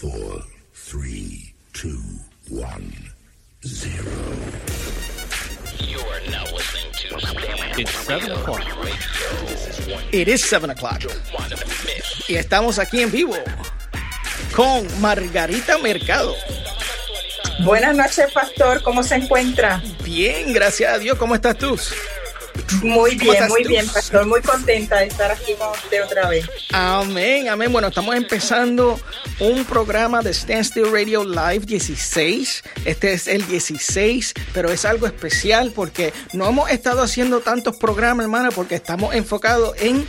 four, three, two, one, zero. You are now listening to It's seven o'clock. Radio. It is 7 o'clock. Y estamos aquí en vivo con Margarita Mercado. Buenas noches, pastor. ¿Cómo se encuentra? Bien, gracias a Dios. ¿Cómo estás tú? Muy ¿Cómo bien, muy tú? bien, pastor. Muy contenta de estar aquí con usted otra vez. Amén, amén. Bueno, estamos empezando un programa de Stand Still Radio Live 16. Este es el 16, pero es algo especial porque no hemos estado haciendo tantos programas, hermana, porque estamos enfocados en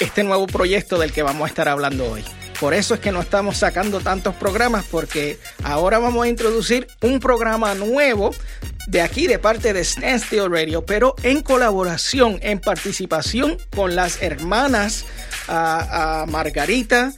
este nuevo proyecto del que vamos a estar hablando hoy. Por eso es que no estamos sacando tantos programas porque ahora vamos a introducir un programa nuevo de aquí de parte de Stand Still Radio, pero en colaboración, en participación con las hermanas ah, Margarita,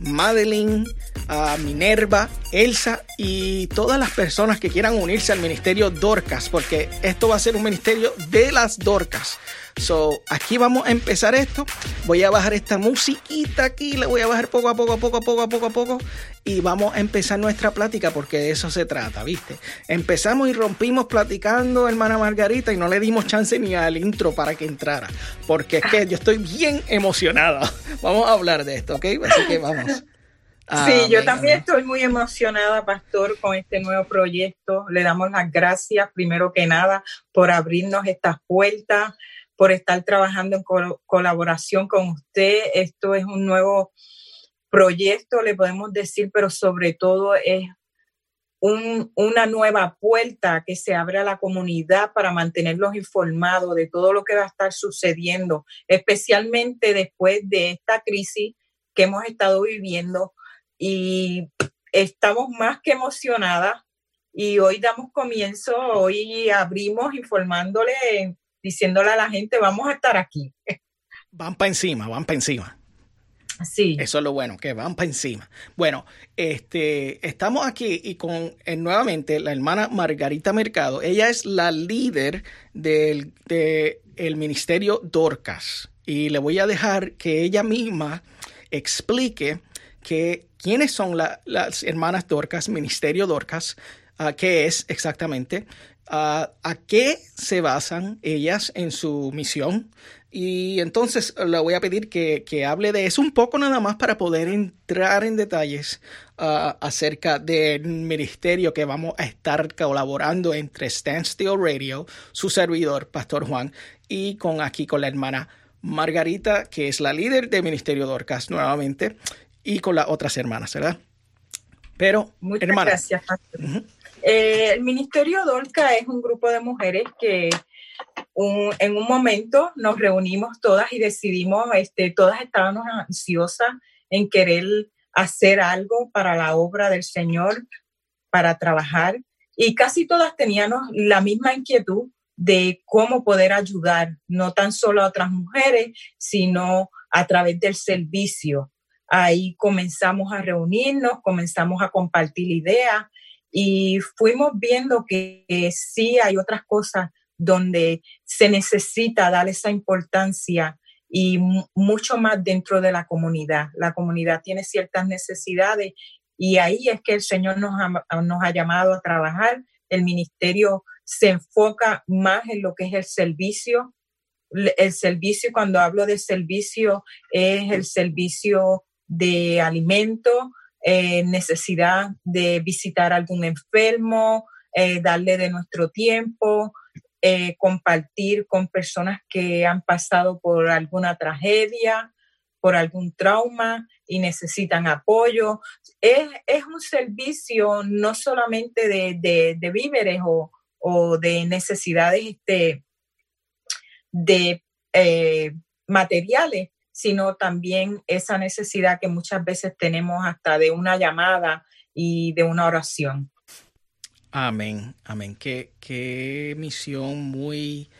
Madeline, ah, Minerva, Elsa y todas las personas que quieran unirse al ministerio Dorcas, porque esto va a ser un ministerio de las Dorcas. So, aquí vamos a empezar esto. Voy a bajar esta musiquita aquí, la voy a bajar poco a poco, a poco a poco, a poco a poco. Y vamos a empezar nuestra plática porque de eso se trata, ¿viste? Empezamos y rompimos platicando, hermana Margarita, y no le dimos chance ni al intro para que entrara. Porque es que yo estoy bien emocionada. Vamos a hablar de esto, ¿ok? Así que vamos. Sí, yo también estoy muy emocionada, pastor, con este nuevo proyecto. Le damos las gracias, primero que nada, por abrirnos estas puertas, por estar trabajando en col- colaboración con usted. Esto es un nuevo proyecto, le podemos decir, pero sobre todo es un- una nueva puerta que se abre a la comunidad para mantenerlos informados de todo lo que va a estar sucediendo, especialmente después de esta crisis que hemos estado viviendo y estamos más que emocionadas y hoy damos comienzo, hoy abrimos informándole, diciéndole a la gente, vamos a estar aquí. Van para encima, van para encima. Sí, Eso es lo bueno, que van para encima. Bueno, este, estamos aquí y con eh, nuevamente la hermana Margarita Mercado. Ella es la líder del de el ministerio Dorcas. Y le voy a dejar que ella misma explique que quiénes son la- las hermanas Dorcas, ministerio Dorcas, ah, qué es exactamente, ah, a qué se basan ellas en su misión. Y entonces le voy a pedir que, que hable de eso un poco nada más para poder entrar en detalles ah, acerca del ministerio que vamos a estar colaborando entre Standstill Radio, su servidor, Pastor Juan, y con aquí con la hermana Margarita, que es la líder del Ministerio Dorcas nuevamente, y con las otras hermanas, ¿verdad? Pero, muchas hermana, gracias. pastor. Eh, el Ministerio Dolca es un grupo de mujeres que un- en un momento nos reunimos todas y decidimos, este, todas estábamos ansiosas en querer hacer algo para la obra del Señor, para trabajar, y casi todas teníamos la misma inquietud de cómo poder ayudar, no tan solo a otras mujeres, sino a través del servicio. Ahí comenzamos a reunirnos, comenzamos a compartir ideas y fuimos viendo que, sí hay otras cosas donde se necesita dar esa importancia y mu- mucho más dentro de la comunidad. La comunidad tiene ciertas necesidades y ahí es que el Señor nos ha, nos ha llamado a trabajar. El ministerio se enfoca más en lo que es el servicio. El servicio, cuando hablo de servicio, es el servicio de alimento, eh, necesidad de visitar a algún enfermo, eh, darle de nuestro tiempo, eh, compartir con personas que han pasado por alguna tragedia, por algún trauma y necesitan apoyo. Es, es un servicio no solamente de, de- víveres o, o de necesidades este, de materiales, sino también esa necesidad que muchas veces tenemos hasta de una llamada y de una oración. Amén, amén. Qué, qué misión muy,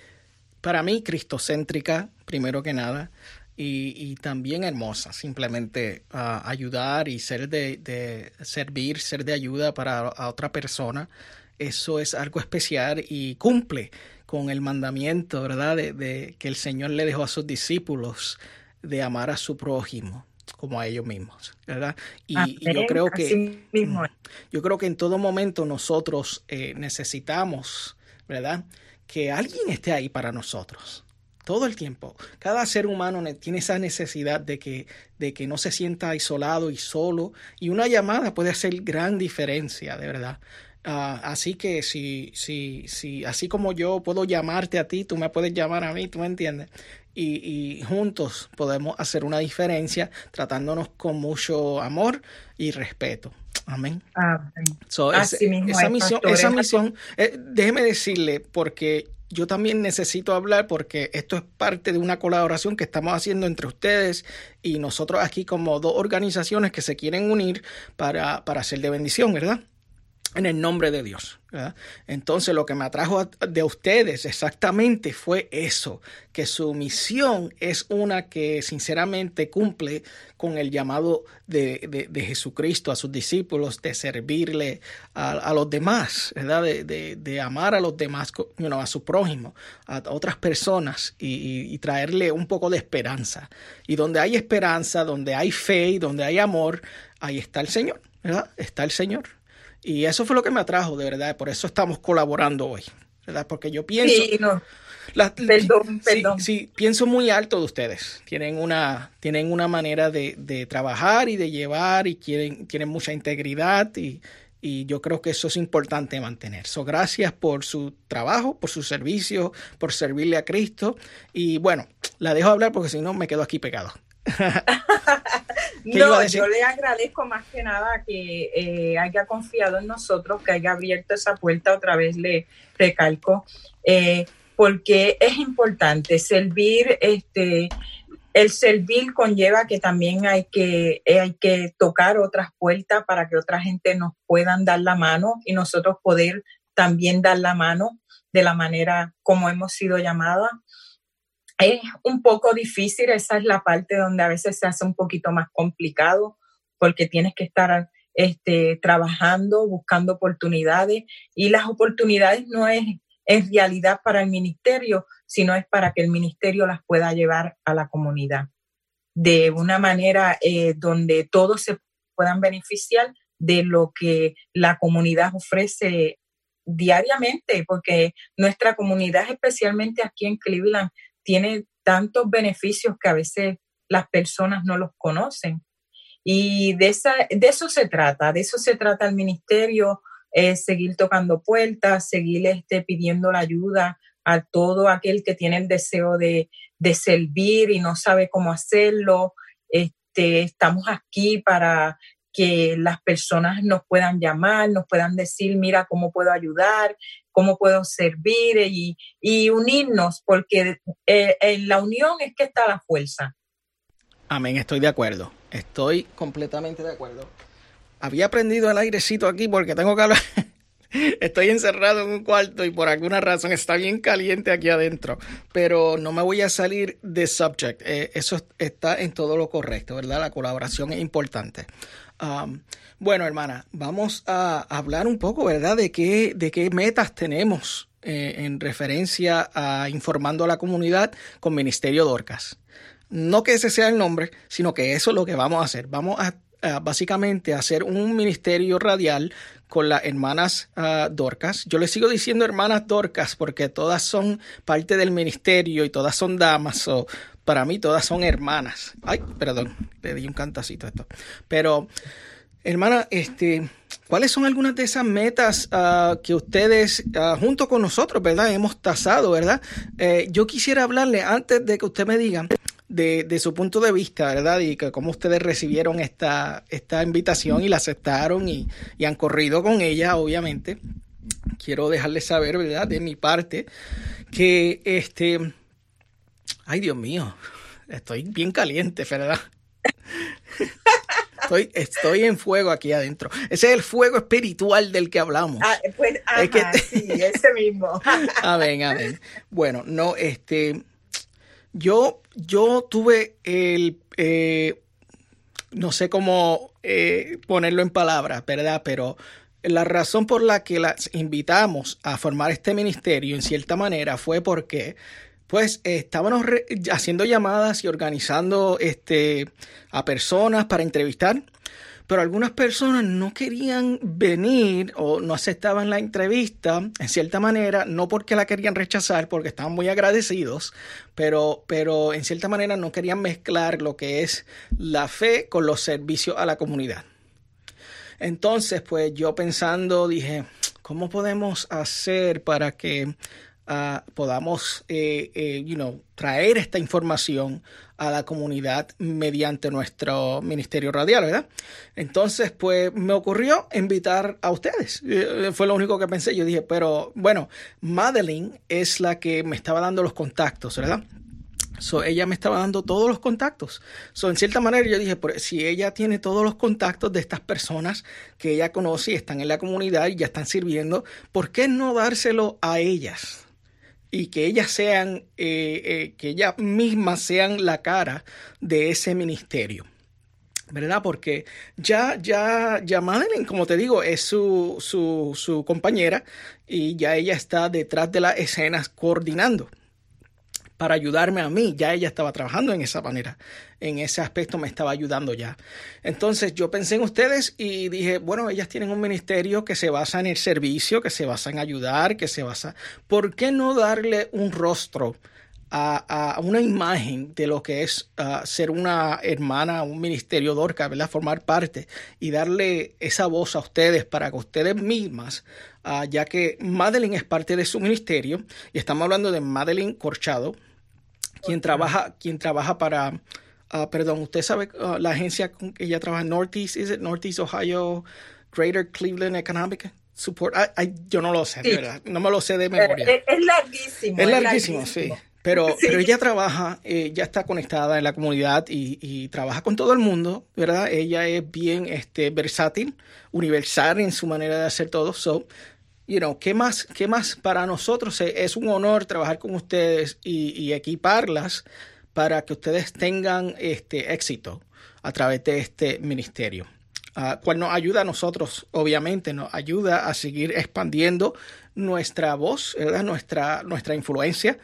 para mí, cristocéntrica, primero que nada, y, y también hermosa. Simplemente ah, ayudar y ser de, de servir, ser de ayuda para otra persona. Eso es algo especial y cumple con el mandamiento, ¿verdad? De, de que el Señor le dejó a sus discípulos de amar a su prójimo. como a ellos mismos, ¿verdad? Y, Amén. y yo creo que mismo yo creo que en todo momento nosotros eh, necesitamos, ¿verdad? Que alguien esté ahí para nosotros. Todo el tiempo. Cada ser humano ne- tiene esa necesidad de que, de que no se sienta aisolado y solo. Y una llamada puede hacer gran diferencia, de verdad. Ah, así que si, si, si, así como yo puedo llamarte a ti, tú me puedes llamar a mí, ¿tú me entiendes? Y, y juntos podemos hacer una diferencia tratándonos con mucho amor y respeto. Amén. Amén. So, Así mismo esa es, misión, esa es misión eh, déjeme decirle, porque yo también necesito hablar, porque esto es parte de una colaboración que estamos haciendo entre ustedes y nosotros aquí como dos organizaciones que se quieren unir para, para ser de bendición, ¿verdad? En el nombre de Dios. Entonces lo que me atrajo de ustedes exactamente fue eso, que su misión es una que sinceramente cumple con el llamado de, de- Jesucristo a sus discípulos, de servirle a, los demás. De, de- amar a los demás, you a su prójimo, a otras personas y, traerle un poco de esperanza. Y donde hay esperanza, donde hay fe y donde hay amor, ahí está el Señor. Está el Señor. Y eso fue lo que me atrajo, de verdad. Por eso estamos colaborando hoy, ¿verdad? Porque yo pienso... Sí, no, la- Perdón, sí, perdón. Sí, pienso muy alto de ustedes. Tienen una, tienen una manera de, de trabajar y de llevar y quieren, tienen mucha integridad y, y yo creo que eso es importante mantener. So, gracias por su trabajo, por su servicio, por servirle a Cristo. Y bueno, la dejo hablar porque si no me quedo aquí pegado. ¿Qué iba a No, yo le agradezco más que nada que eh, haya confiado en nosotros, que haya abierto esa puerta, otra vez le recalco, eh, porque es importante servir, este, el servir conlleva que también hay que, eh, hay que tocar otras puertas para que otra gente nos puedan dar la mano y nosotros poder también dar la mano de la manera como hemos sido llamadas es un poco difícil, esa es la parte donde a veces se hace un poquito más complicado porque tienes que estar este, trabajando, buscando oportunidades y las oportunidades no es en realidad para el ministerio, sino es para que el ministerio las pueda llevar a la comunidad. De una manera eh, donde todos se puedan beneficiar de lo que la comunidad ofrece diariamente, porque nuestra comunidad, especialmente aquí en Cleveland, tiene tantos beneficios que a veces las personas no los conocen. Y de, esa, de eso se trata, de eso se trata el ministerio, eh, seguir tocando puertas, seguir este, pidiendo la ayuda a todo aquel que tiene el deseo de, de servir y no sabe cómo hacerlo. Este, estamos aquí para que las personas nos puedan llamar, nos puedan decir, mira, cómo puedo ayudar, cómo puedo servir y, unirnos, porque eh, en la unión es que está la fuerza. Amén, estoy de acuerdo. Estoy completamente de acuerdo. Había prendido el airecito aquí porque tengo que hablar. Estoy encerrado en un cuarto y por alguna razón está bien caliente aquí adentro, pero no me voy a salir de subject. Eh, eso está en todo lo correcto, ¿verdad? La colaboración es importante. Bueno, hermana, vamos a hablar un poco, ¿verdad? De qué, de qué metas tenemos eh, en referencia a informando a la comunidad con Ministerio Dorcas. No que ese sea el nombre, sino que eso es lo que vamos a hacer. Vamos a, básicamente hacer un ministerio radial con las hermanas uh, Dorcas. Yo les sigo diciendo hermanas Dorcas porque todas son parte del ministerio y todas son damas. So, para mí todas son hermanas. Ay, perdón, le di un cantacito a esto. Pero, hermana, este, ¿cuáles son algunas de esas metas uh, que ustedes, uh, junto con nosotros, verdad, hemos tasado, verdad? Eh, yo quisiera hablarle antes de que usted me diga de, de, su punto de vista, ¿verdad? Y que cómo ustedes recibieron esta, esta invitación y la aceptaron y, y han corrido con ella, obviamente. Quiero dejarles saber, ¿verdad? De mi parte, que este. Ay, Dios mío, estoy bien caliente, ¿verdad? Estoy, estoy en fuego aquí adentro. Ese es el fuego espiritual del que hablamos. Ah, pues, ajá, es que... sí, ese mismo. amén, amén. Bueno, no, este, yo, yo tuve el, eh, no sé cómo eh, ponerlo en palabras, ¿verdad? Pero la razón por la que las invitamos a formar este ministerio, en cierta manera, fue porque pues estábamos haciendo llamadas y organizando este, a personas para entrevistar pero algunas personas no querían venir o no aceptaban la entrevista en cierta manera, no porque la querían rechazar, porque estaban muy agradecidos, pero, pero en cierta manera no querían mezclar lo que es la fe con los servicios a la comunidad. Entonces, pues yo pensando dije, ¿cómo podemos hacer para que podamos eh, eh, you know, traer esta información a la comunidad mediante nuestro ministerio radial, ¿verdad? Entonces, pues me ocurrió invitar a ustedes. Eh, fue lo único que pensé. Yo dije, pero bueno, Madeline es la que me estaba dando los contactos, ¿verdad? So, ella me estaba dando todos los contactos. So, en cierta manera yo dije, si ella tiene todos los contactos de estas personas que ella conoce y están en la comunidad y ya están sirviendo, ¿por qué no dárselo a ellas? Y que ellas sean, eh, eh, que ellas mismas sean la cara de ese ministerio. ¿verdad? Porque ya, ya, ya Madeline, como te digo, es su, su, su compañera y ya ella está detrás de las escenas coordinando para ayudarme a mí. Ya ella estaba trabajando en esa manera, en ese aspecto me estaba ayudando ya. Entonces yo pensé en ustedes y dije, bueno, ellas tienen un ministerio que se basa en el servicio, que se basa en ayudar, que se basa... ¿Por qué no darle un rostro? A, una imagen de lo que es ah, ser una hermana, un ministerio Dorca, ¿verdad? Formar parte y darle esa voz a ustedes para que ustedes mismas, ah, ya que Madeline es parte de su ministerio, y estamos hablando de Madeline Corchado, quien trabaja, quien trabaja para, uh, perdón, usted sabe uh, la agencia con que ella trabaja, Northeast, ¿es it Northeast Ohio Greater Cleveland Economic Support? yo no lo sé, de verdad, no me lo sé de memoria. Eh, es, larguísimo. Es, larguísimo, sí. Pero, pero ella trabaja, eh, ya está conectada en la comunidad y, y, trabaja con todo el mundo, ¿verdad? Ella es bien este, versátil, universal en su manera de hacer todo. So, you know, ¿qué más, qué más para nosotros? Es un honor trabajar con ustedes y, equiparlas para que ustedes tengan este éxito a través de este ministerio. Uh, cual nos ayuda a nosotros, obviamente, nos ayuda a seguir expandiendo nuestra voz, ¿verdad? Nuestra, nuestra influencia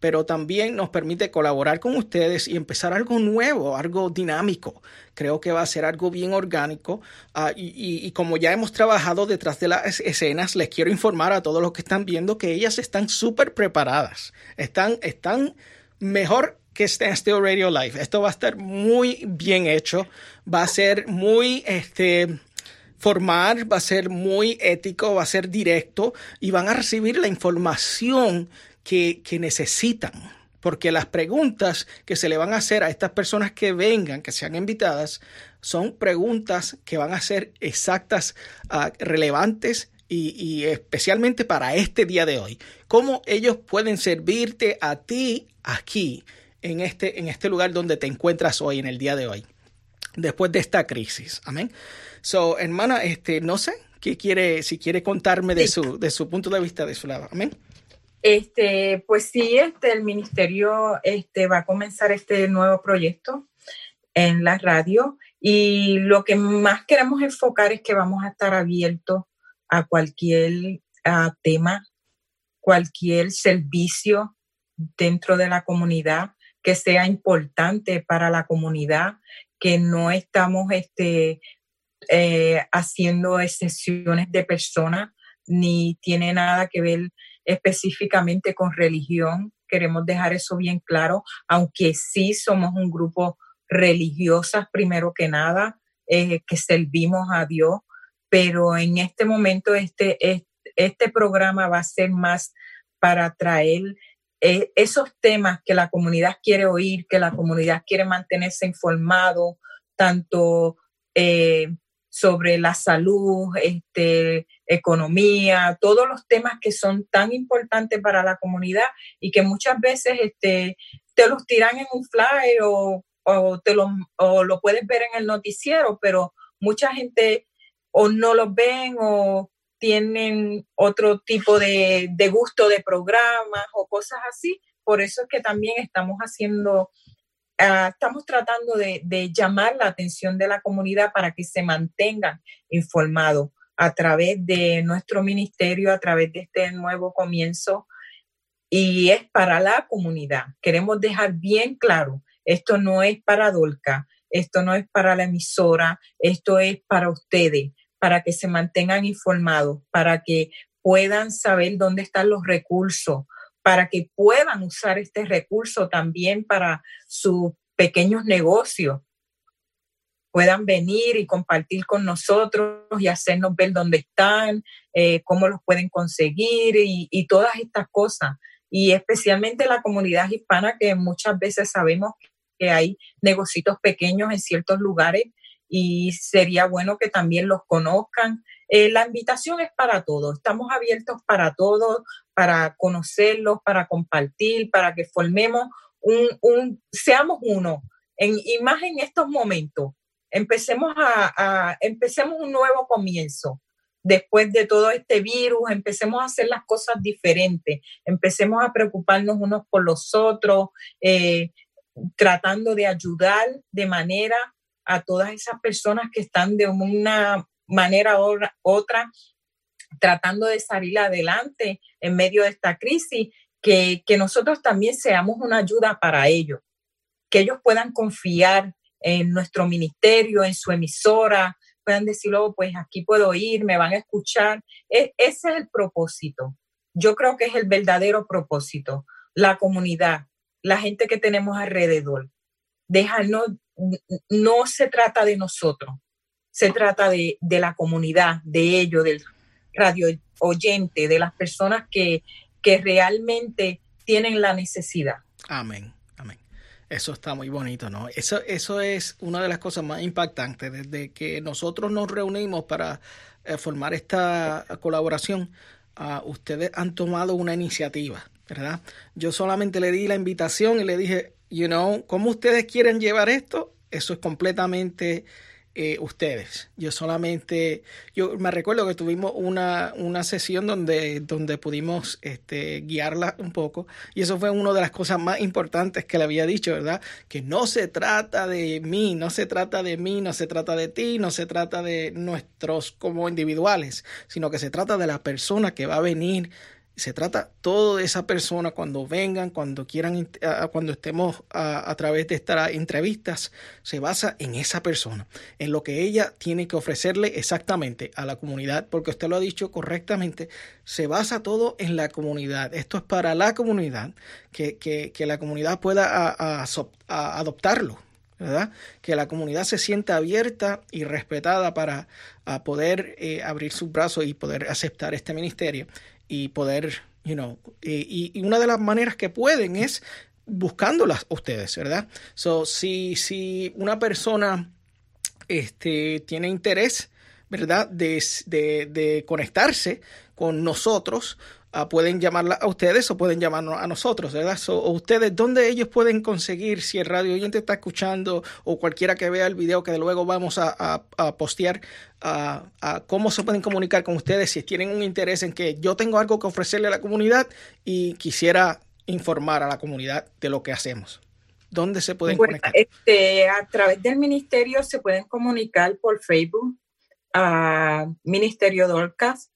pero también nos permite colaborar con ustedes y empezar algo nuevo, algo dinámico. Creo que va a ser algo bien orgánico ah, y, como ya hemos trabajado detrás de las escenas, les quiero informar a todos los que están viendo que ellas están súper preparadas, están, están mejor que Stand Still Radio Live. Esto va a estar muy bien hecho, va a ser muy este, formar, va a ser muy ético, va a ser directo y van a recibir la información que, necesitan porque las preguntas que se le van a hacer a estas personas que vengan, que sean invitadas, son preguntas que van a ser exactas, ah, relevantes y, especialmente para este día de hoy. ¿Cómo ellos pueden servirte a ti aquí, en este, en este lugar donde te encuentras hoy, en el día de hoy, después de esta crisis? Amén. So, hermana, este, no sé, ¿qué quiere, si quiere contarme de, su, de su punto de vista, de su lado? Amén. Este, pues sí, este, el ministerio este, va a comenzar este nuevo proyecto en la radio y lo que más queremos enfocar es que vamos a estar abiertos a cualquier tema, cualquier servicio dentro de la comunidad que sea importante para la comunidad, que no estamos este, eh, haciendo excepciones de personas, ni tiene nada que ver específicamente con religión. Queremos dejar eso bien claro, aunque sí somos un grupo religiosas primero que nada, eh, que servimos a Dios, pero en este momento este, este, programa va a ser más para traer eh, esos temas que la comunidad quiere oír, que la comunidad quiere mantenerse informado, tanto eh, sobre la salud, este, economía, todos los temas que son tan importantes para la comunidad y que muchas veces este, te los tiran en un flyer o, te lo, lo puedes ver en el noticiero, pero mucha gente o no los ven o tienen otro tipo de, de gusto de programas o cosas así. Por eso es que también estamos haciendo Ah, estamos tratando de, llamar la atención de la comunidad para que se mantengan informados a través de nuestro ministerio, a través de este nuevo comienzo. y es para la comunidad. Queremos dejar bien claro, esto no es para Dolca, esto no es para la emisora, esto es para ustedes, para que se mantengan informados, para que puedan saber dónde están los recursos, para que puedan usar este recurso también para sus pequeños negocios, puedan venir y compartir con nosotros y hacernos ver dónde están, eh, cómo los pueden conseguir y, todas estas cosas. Y especialmente la comunidad hispana que muchas veces sabemos que hay negocios pequeños en ciertos lugares y sería bueno que también los conozcan. Eh, la invitación es para todos, estamos abiertos para todos, para conocerlos, para compartir, para que formemos un, un seamos uno, en, y más en estos momentos. Empecemos a, empecemos un nuevo comienzo. Después de todo este virus, empecemos a hacer las cosas diferentes, empecemos a preocuparnos unos por los otros, eh, tratando de ayudar de manera a todas esas personas que están de una manera u otra tratando de salir adelante en medio de esta crisis, que, que nosotros también seamos una ayuda para ellos, que ellos puedan confiar en nuestro ministerio, en su emisora, puedan decirlo, oh, pues aquí puedo ir, me van a escuchar. E ese es el propósito. Yo creo que es el verdadero propósito, la comunidad, la gente que tenemos alrededor. Dejarnos, no se trata de nosotros, se trata de, de la comunidad, de ellos, del radio oyente, de las personas que, que realmente tienen la necesidad. Amén, amén. Eso está muy bonito, ¿no? Eso, eso es una de las cosas más impactantes. Desde que nosotros nos reunimos para eh, formar esta colaboración, uh, ustedes han tomado una iniciativa ¿verdad? Yo solamente le di la invitación y le dije, you know, ¿cómo ustedes quieren llevar esto? Eso es completamente eh, ustedes. Yo solamente, yo me recuerdo que tuvimos una, una sesión donde, donde pudimos este, guiarla un poco y eso fue una de las cosas más importantes que le había dicho, ¿verdad? Que no se trata de mí, no se trata de mí, no se trata de ti, no se trata de nuestros como individuales, sino que se trata de la persona que va a venir se trata todo de esa persona cuando vengan, cuando quieran, cuando estemos a, través de estas entrevistas, se basa en esa persona, en lo que ella tiene que ofrecerle exactamente a la comunidad, porque usted lo ha dicho correctamente, se basa todo en la comunidad. Esto es para la comunidad, que, que, que la comunidad pueda adoptarlo. ¿verdad? Que la comunidad se sienta abierta y respetada para poder eh, abrir sus brazos y poder aceptar este ministerio y poder, you know, y, una de las maneras que pueden es buscándolas ustedes, ¿verdad? So, si, si una persona este, tiene interés, ¿verdad? De, de, de conectarse con nosotros, uh, pueden llamarla a ustedes o pueden llamarnos a nosotros, ¿verdad? So, o ustedes, ¿dónde ellos pueden conseguir si el radio oyente está escuchando o cualquiera que vea el video que luego vamos a, a, a postear, uh, cómo se pueden comunicar con ustedes si tienen un interés en que yo tengo algo que ofrecerle a la comunidad y quisiera informar a la comunidad de lo que hacemos? ¿Dónde se pueden bueno, conectar? Este, a través del ministerio se pueden comunicar por Facebook a Ministerio Dorcas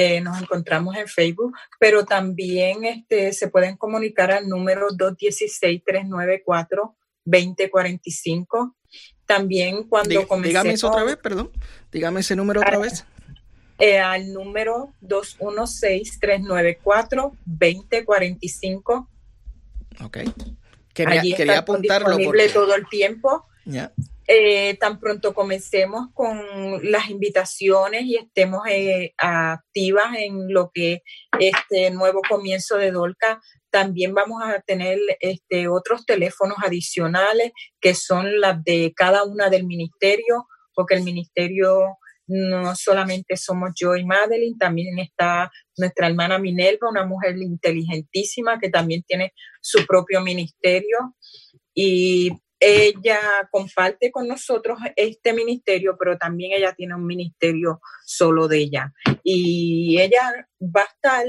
eh, nos encontramos en Facebook, pero también este, se pueden comunicar al número 216-394-2045. También cuando Dí, Dígame eso otra vez, perdón. Dígame ese número otra vez. Eh, al número 216-394-2045. Ok. Quería, Allí quería apuntarlo. Disponible porque... todo el tiempo. Yeah. Eh, tan pronto comencemos con las invitaciones y estemos eh, activas en lo que este nuevo comienzo de Dolca, también vamos a tener este, otros teléfonos adicionales que son las de cada una del ministerio, porque el ministerio no solamente somos yo y Madeline, también está nuestra hermana Minerva, una mujer inteligentísima que también tiene su propio ministerio. Y ella comparte con nosotros este ministerio, pero también ella tiene un ministerio solo de ella. Y ella va a estar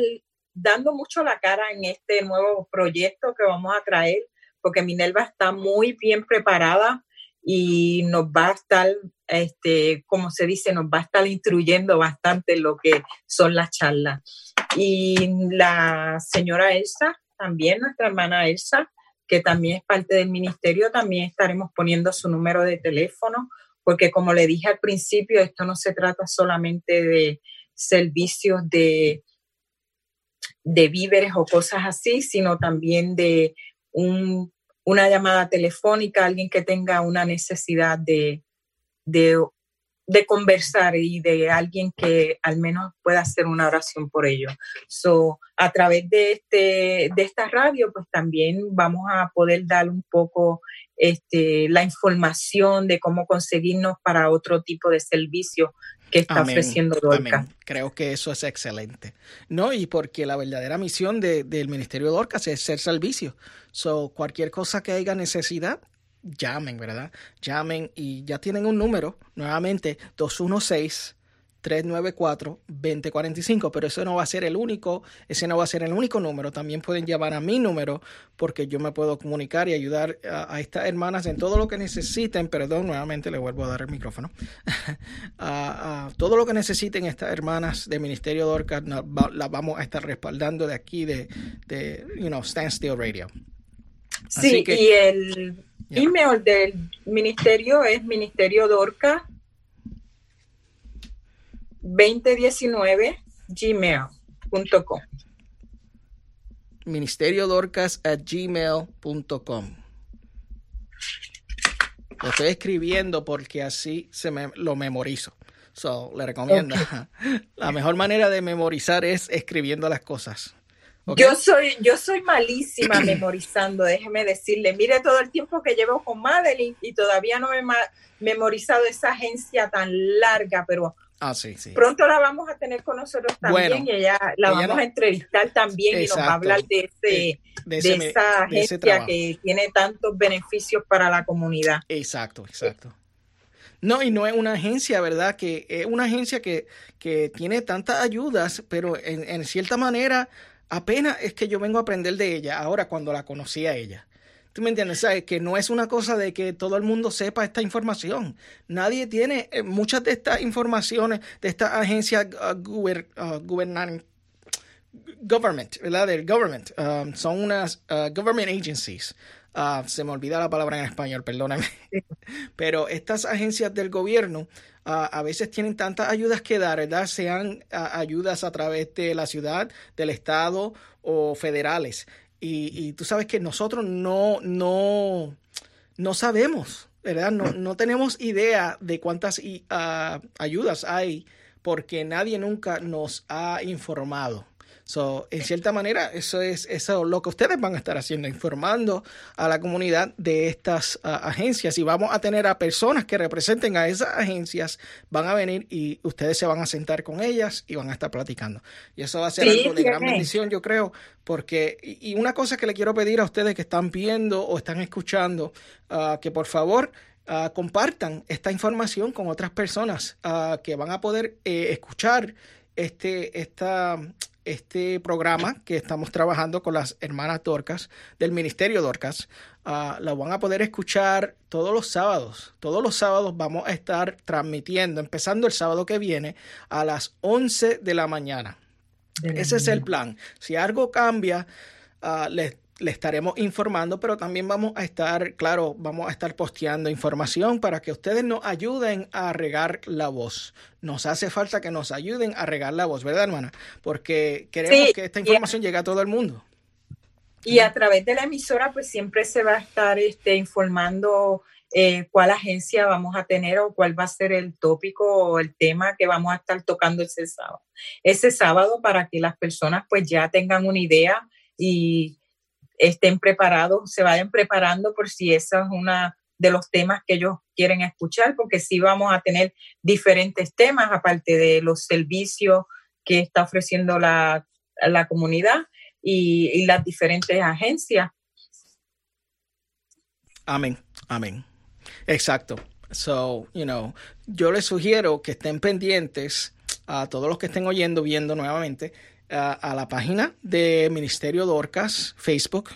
dando mucho la cara en este nuevo proyecto que vamos a traer, porque Minerva está muy bien preparada y nos va a estar, este, como se dice, nos va a estar instruyendo bastante lo que son las charlas. Y la señora Elsa, también nuestra hermana Elsa, que también es parte del ministerio, también estaremos poniendo su número de teléfono, porque como le dije al principio, esto no se trata solamente de servicios de, de víveres o cosas así, sino también de un, una llamada telefónica, alguien que tenga una necesidad de, de, conversar y de alguien que al menos pueda hacer una oración por ello. So, a través de, este, de esta radio, pues también vamos a poder dar un poco este, la información de cómo conseguirnos para otro tipo de servicio que está ofreciendo Dorcas. Creo que eso es excelente. No, y porque la verdadera misión de, del Ministerio Dorcas es ser servicio. So, cualquier cosa que haya necesidad, llamen, ¿verdad? Llamen y ya tienen un número, nuevamente, 216 394-2045, pero eso no va a ser el único, ese no va a ser el único número, también pueden llamar a mi número porque yo me puedo comunicar y ayudar a, estas hermanas en todo lo que necesiten, perdón, nuevamente le vuelvo a dar el micrófono, a, todo lo que necesiten estas hermanas de Ministerio Dorcas, las vamos a estar respaldando de aquí, de, de you know, Standstill Radio. sí, y el email del ministerio es ministerio Dorcas 2019 gmail.com. Ministerio Dorcas at gmail.com. Lo estoy escribiendo porque así se me lo memorizo. So, le recomiendo. La mejor manera de memorizar es escribiendo las cosas. Yo soy, yo soy malísima memorizando, déjeme decirle. Mire todo el tiempo que llevo con Madeline y todavía no me he memorizado esa agencia tan larga, pero Ah, sí, sí. Pronto la vamos a tener con nosotros también y ella la vamos a entrevistar también y nos va a hablar de, ese, de, esa agencia que tiene tantos beneficios para la comunidad. Exacto, exacto. No, y no es una agencia, ¿verdad? Que es una agencia que, que tiene tantas ayudas, pero en, en cierta manera apenas es que yo vengo a aprender de ella ahora cuando la conocí a ella. ¿Tú me entiendes? ¿Sabes? Que no es una cosa de que todo el mundo sepa esta información. Nadie tiene eh, muchas de estas informaciones de estas agencias uh, uh, government, ¿verdad? Del government. Um, son unas uh, government agencies. se me olvida la palabra en español, perdóname. Pero estas agencias del gobierno a veces tienen tantas ayudas que dar, ¿verdad? Sean ayudas a través de la ciudad, del estado o federales. Y, tú sabes que nosotros no, no, no sabemos, ¿verdad? No, no tenemos idea de cuántas uh, ayudas hay porque nadie nunca nos ha informado. So, en cierta manera, eso es eso lo que ustedes van a estar haciendo, informando a la comunidad de estas uh, agencias. Y vamos a tener a personas que representen a esas agencias, van a venir y ustedes se van a sentar con ellas y van a estar platicando. Y eso va a ser algo de gran bendición, yo creo, porque, y una cosa que le quiero pedir a ustedes que están viendo o están escuchando, uh, que por favor uh, compartan esta información con otras personas que van a poder eh, escuchar este, esta, este programa que estamos trabajando con las hermanas Dorcas del Ministerio Dorcas. Uh, lo van a poder escuchar todos los sábados. Todos los sábados vamos a estar transmitiendo, empezando el sábado que viene a las 11 de la mañana. Ese es el plan. Si algo cambia, uh, les le estaremos informando, pero también vamos a estar, claro, vamos a estar posteando información para que ustedes nos ayuden a regar la voz. Nos hace falta que nos ayuden a regar la voz, ¿verdad, hermana? Porque queremos que esta información llegue a todo el mundo. Y a través de la emisora, pues siempre se va a estar este, informando eh, cuál agencia vamos a tener o cuál va a ser el tópico o el tema que vamos a estar tocando ese sábado. Ese sábado para que las personas pues ya tengan una idea y estén preparados, se vayan preparando por si ese es uno de los temas que ellos quieren escuchar, porque sí vamos a tener diferentes temas, aparte de los servicios que está ofreciendo la, la comunidad y, y las diferentes agencias. Amén, amén. Exacto. So, you know, yo les sugiero que estén pendientes a todos los que estén oyendo, viendo nuevamente, a, la página de Ministerio Dorcas, Facebook,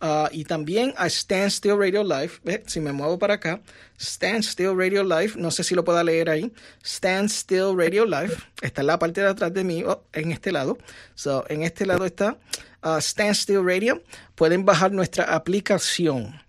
ah, y también a Standstill Radio Live. ¿Ve? Si me muevo para acá, Standstill Radio Live, no sé si lo pueda leer ahí. Standstill Radio Live, está en la parte de atrás de mí, oh, en este lado. So, en este lado está uh, Standstill Radio. Pueden bajar nuestra aplicación.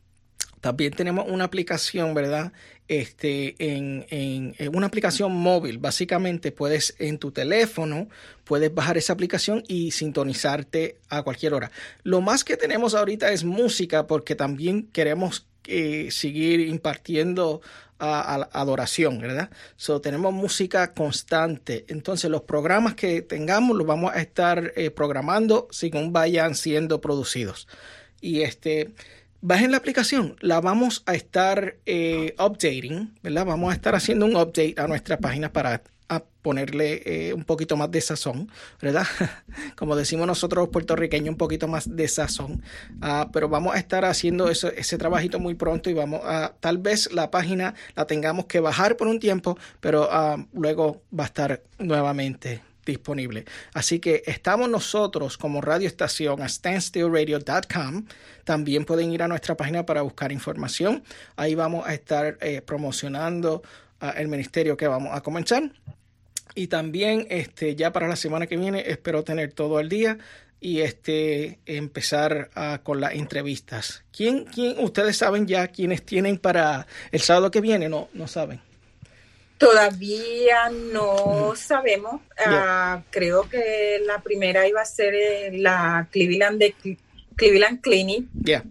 También tenemos una aplicación, ¿verdad? Este, en, en, una aplicación móvil. Básicamente puedes en tu teléfono, puedes bajar esa aplicación y sintonizarte a cualquier hora. Lo más que tenemos ahorita es música porque también queremos eh, seguir impartiendo a, adoración, ¿verdad? So, tenemos música constante. Entonces, los programas que tengamos los vamos a estar eh, programando según vayan siendo producidos. Y este, bajen la aplicación, la vamos a estar eh, updating, ¿verdad? Vamos a estar haciendo un update a nuestra página para ponerle eh, un poquito más de sazón, ¿verdad? Como decimos nosotros puertorriqueños, un poquito más de sazón. Uh, pero vamos a estar haciendo eso, ese trabajito muy pronto y vamos a, tal vez la página la tengamos que bajar por un tiempo, pero uh, luego va a estar nuevamente disponible. Así que estamos nosotros como radioestación a standstillradio.com. También pueden ir a nuestra página para buscar información. Ahí vamos a estar eh, promocionando uh, el ministerio que vamos a comenzar. Y también este, ya para la semana que viene espero tener todo el día y este empezar uh, con las entrevistas. ¿Quién, ¿Quién, ustedes saben ya quiénes tienen para el sábado que viene? No, no saben. Todavía no sabemos. Uh, creo que la primera iba a ser la Cleveland de Cleveland Clinic. Yeah.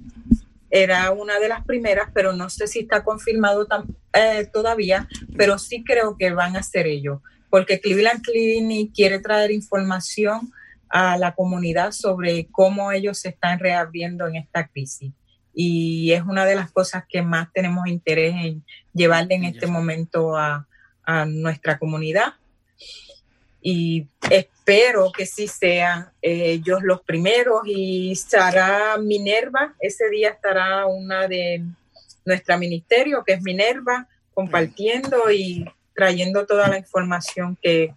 Era una de las primeras, pero no sé si está confirmado eh, todavía, pero sí creo que van a ser ellos, porque Cleveland Clinic quiere traer información a la comunidad sobre cómo ellos se están reabriendo en esta crisis. Y es una de las cosas que más tenemos interés en llevarle en este momento a, a nuestra comunidad y espero que sí sean eh, ellos los primeros y estará Minerva, ese día estará una de nuestra ministerio que es Minerva compartiendo y trayendo toda la información que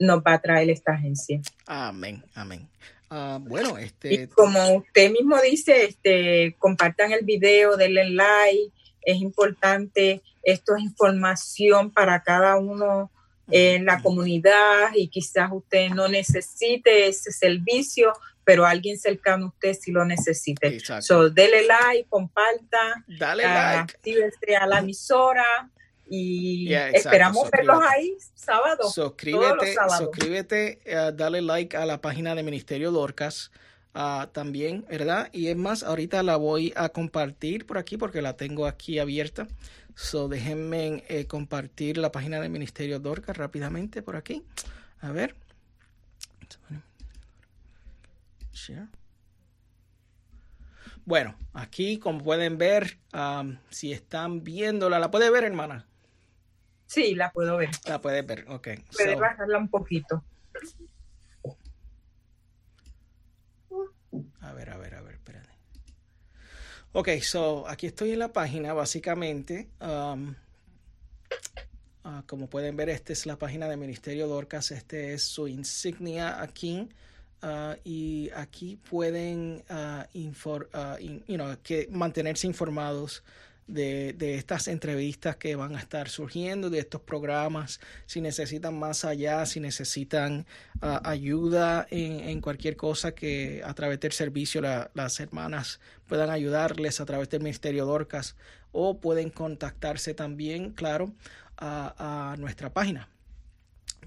nos va a traer esta agencia. Amén, amén. Uh, bueno, este... Y como usted mismo dice, este, compartan el video, denle like, es importante esto es información para cada uno en la comunidad y quizás usted no necesite ese servicio, pero alguien cercano a usted sí lo necesite. Exacto. So, dele like, comparta, Dale uh, like. actívese a la emisora y yeah, esperamos verlos ahí sábado. Suscríbete, suscríbete uh, dale like a la página de Ministerio Dorcas. Uh, también, ¿verdad? Y es más, ahorita la voy a compartir por aquí porque la tengo aquí abierta. So, déjenme eh, compartir la página del Ministerio Dorcas rápidamente por aquí. A ver. Share. Bueno, aquí como pueden ver, um, si están viéndola, ¿la puede ver, hermana? Sí, la puedo ver. La puede ver, ok. Puede so, bajarla un poquito. A ver, a ver, a ver. Ok, so aquí estoy en la página, básicamente. Um, uh, como pueden ver, esta es la página del Ministerio Dorcas. Este es su insignia aquí. Uh, y aquí pueden uh, you know, mantenerse informados de, de, estas entrevistas que van a estar surgiendo, de estos programas, si necesitan más allá, si necesitan uh, ayuda en, en, cualquier cosa que a través del servicio la, las hermanas puedan ayudarles a través del Ministerio Dorcas o pueden contactarse también, claro, a, a nuestra página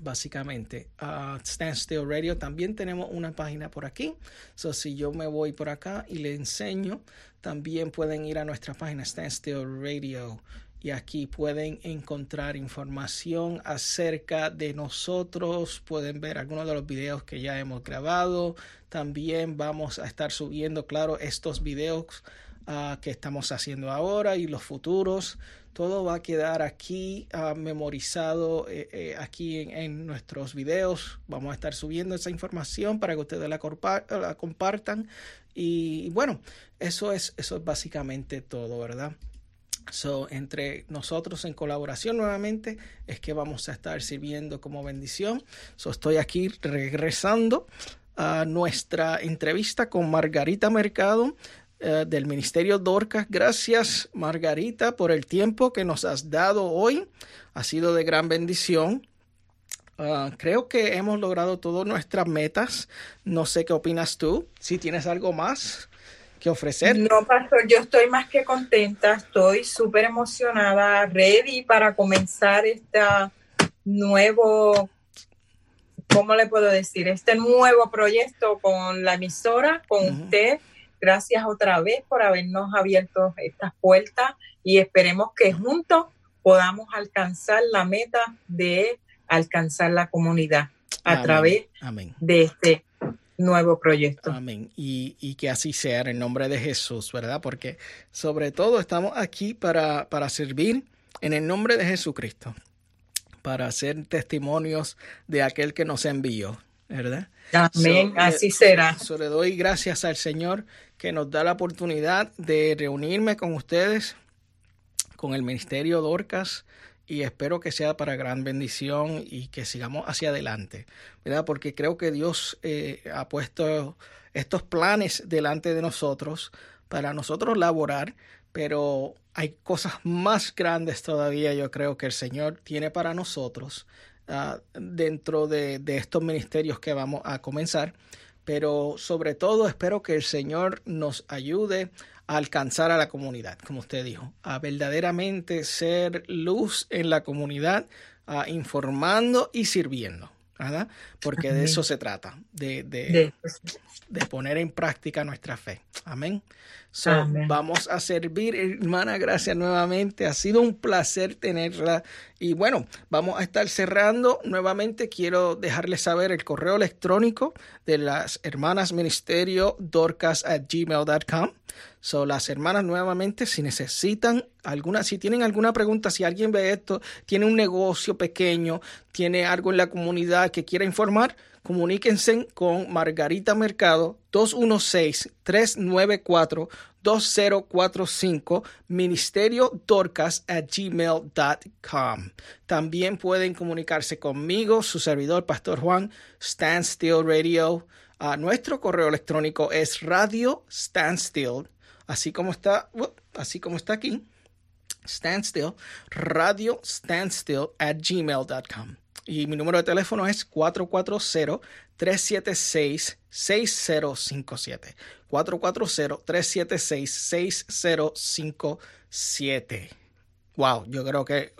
básicamente. Uh, Standstill Radio también tenemos una página por aquí. So, si yo me voy por acá y le enseño, también pueden ir a nuestra página Standstill Radio y aquí pueden encontrar información acerca de nosotros. Pueden ver algunos de los videos que ya hemos grabado. También vamos a estar subiendo, claro, estos videos uh, que estamos haciendo ahora y los futuros todo va a quedar aquí uh, memorizado eh, eh, aquí en, nuestros videos. Vamos a estar subiendo esa información para que ustedes la, la compartan. Y bueno, eso es, eso es básicamente todo, ¿verdad? So, entre nosotros en colaboración nuevamente es que vamos a estar sirviendo como bendición. So, estoy aquí regresando a nuestra entrevista con Margarita Mercado eh, del Ministerio Dorcas. Gracias, Margarita, por el tiempo que nos has dado hoy. Ha sido de gran bendición. Ah, creo que hemos logrado todas nuestras metas. No sé qué opinas tú. Si tienes algo más que ofrecer. No, pastor, yo estoy más que contenta. Estoy súper emocionada, ready para comenzar este nuevo, ¿cómo le puedo decir? Este nuevo proyecto con la emisora, con usted. Gracias otra vez por habernos abierto estas puertas y esperemos que juntos podamos alcanzar la meta de alcanzar la comunidad a través de este nuevo proyecto. Amén. Y, y, que así sea en el nombre de Jesús, ¿verdad? Porque sobre todo estamos aquí para, para servir en el nombre de Jesucristo, para hacer testimonios de aquel que nos envió, ¿verdad? Amén, así será. So, le doy gracias al Señor que nos da la oportunidad de reunirme con ustedes, con el Ministerio Dorcas, y espero que sea para gran bendición y que sigamos hacia adelante, ¿verdad? Porque creo que Dios eh, ha puesto estos planes delante de nosotros para nosotros laborar, pero hay cosas más grandes todavía, yo creo que el Señor tiene para nosotros uh, dentro de, de estos ministerios que vamos a comenzar. Pero sobre todo espero que el Señor nos ayude a alcanzar a la comunidad, como usted dijo, a verdaderamente ser luz en la comunidad, a informando y sirviendo, ¿verdad? Porque de eso se trata, de, de, de poner en práctica nuestra fe. Amén. So, Vamos a servir, hermana, gracias nuevamente. Ha sido un placer tenerla. Y bueno, vamos a estar cerrando. Nuevamente quiero dejarles saber el correo electrónico de las hermanas ministerio dorcas at gmail.com. So, las hermanas nuevamente, si necesitan alguna, si tienen alguna pregunta, si alguien ve esto, tiene un negocio pequeño, tiene algo en la comunidad que quiera informar, comuníquense con Margarita Mercado 216-394-2045 ministerio dorcas at gmail.com. También pueden comunicarse conmigo, su servidor, Pastor Juan, Standstill Radio. Uh, nuestro correo electrónico es radio standstill, así como está, así aquí, standstill, radio standstill at gmail.com. Y mi número de teléfono es 440-376-6057. 440-376-6057. Wow, yo creo que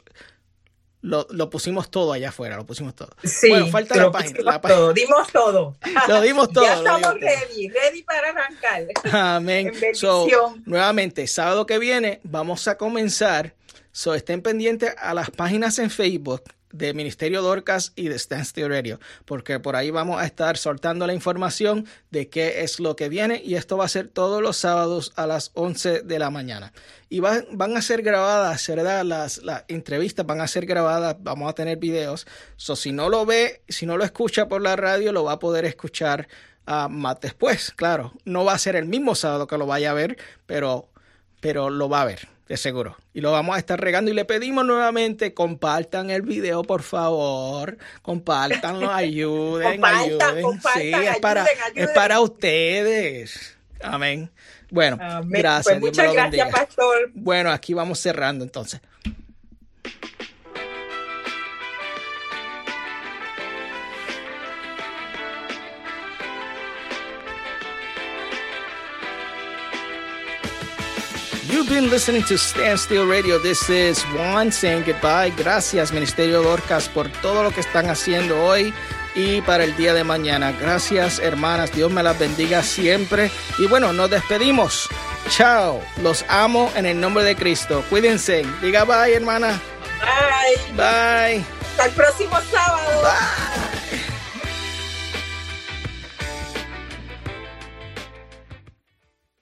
lo, lo, pusimos todo allá afuera, lo pusimos todo. Sí, bueno, falta la página, la página. Todo, dimos todo. lo dimos todo. ya estamos ready, ready para arrancar. Amén. So, nuevamente, sábado que viene vamos a comenzar. So, estén pendientes a las páginas en Facebook de Ministerio Dorcas y de Standstill Radio, porque por ahí vamos a estar soltando la información de qué es lo que viene y esto va a ser todos los sábados a las 11 de la mañana. Y van, van a ser grabadas, ¿verdad? Las, las entrevistas van a ser grabadas, vamos a tener videos. So, si no lo ve, si no lo escucha por la radio, lo va a poder escuchar uh, más después. Claro, no va a ser el mismo sábado que lo vaya a ver, pero, pero lo va a ver de seguro. Y lo vamos a estar regando y le pedimos nuevamente, compartan el video, por favor. Compartanlo, ayuden, ayuden. sí, es, para, es para ustedes. Amén. Bueno, gracias. Pues muchas gracias, pastor. Bueno, aquí vamos cerrando entonces. Been listening to Standstill Radio. This is Juan saying goodbye. Gracias, Ministerio Dorcas, por todo lo que están haciendo hoy y para el día de mañana. Gracias, hermanas. Dios me las bendiga siempre. Y bueno, nos despedimos. Chao. Los amo en el nombre de Cristo. Cuídense. Diga bye, hermana. Bye. Bye. Hasta el próximo sábado.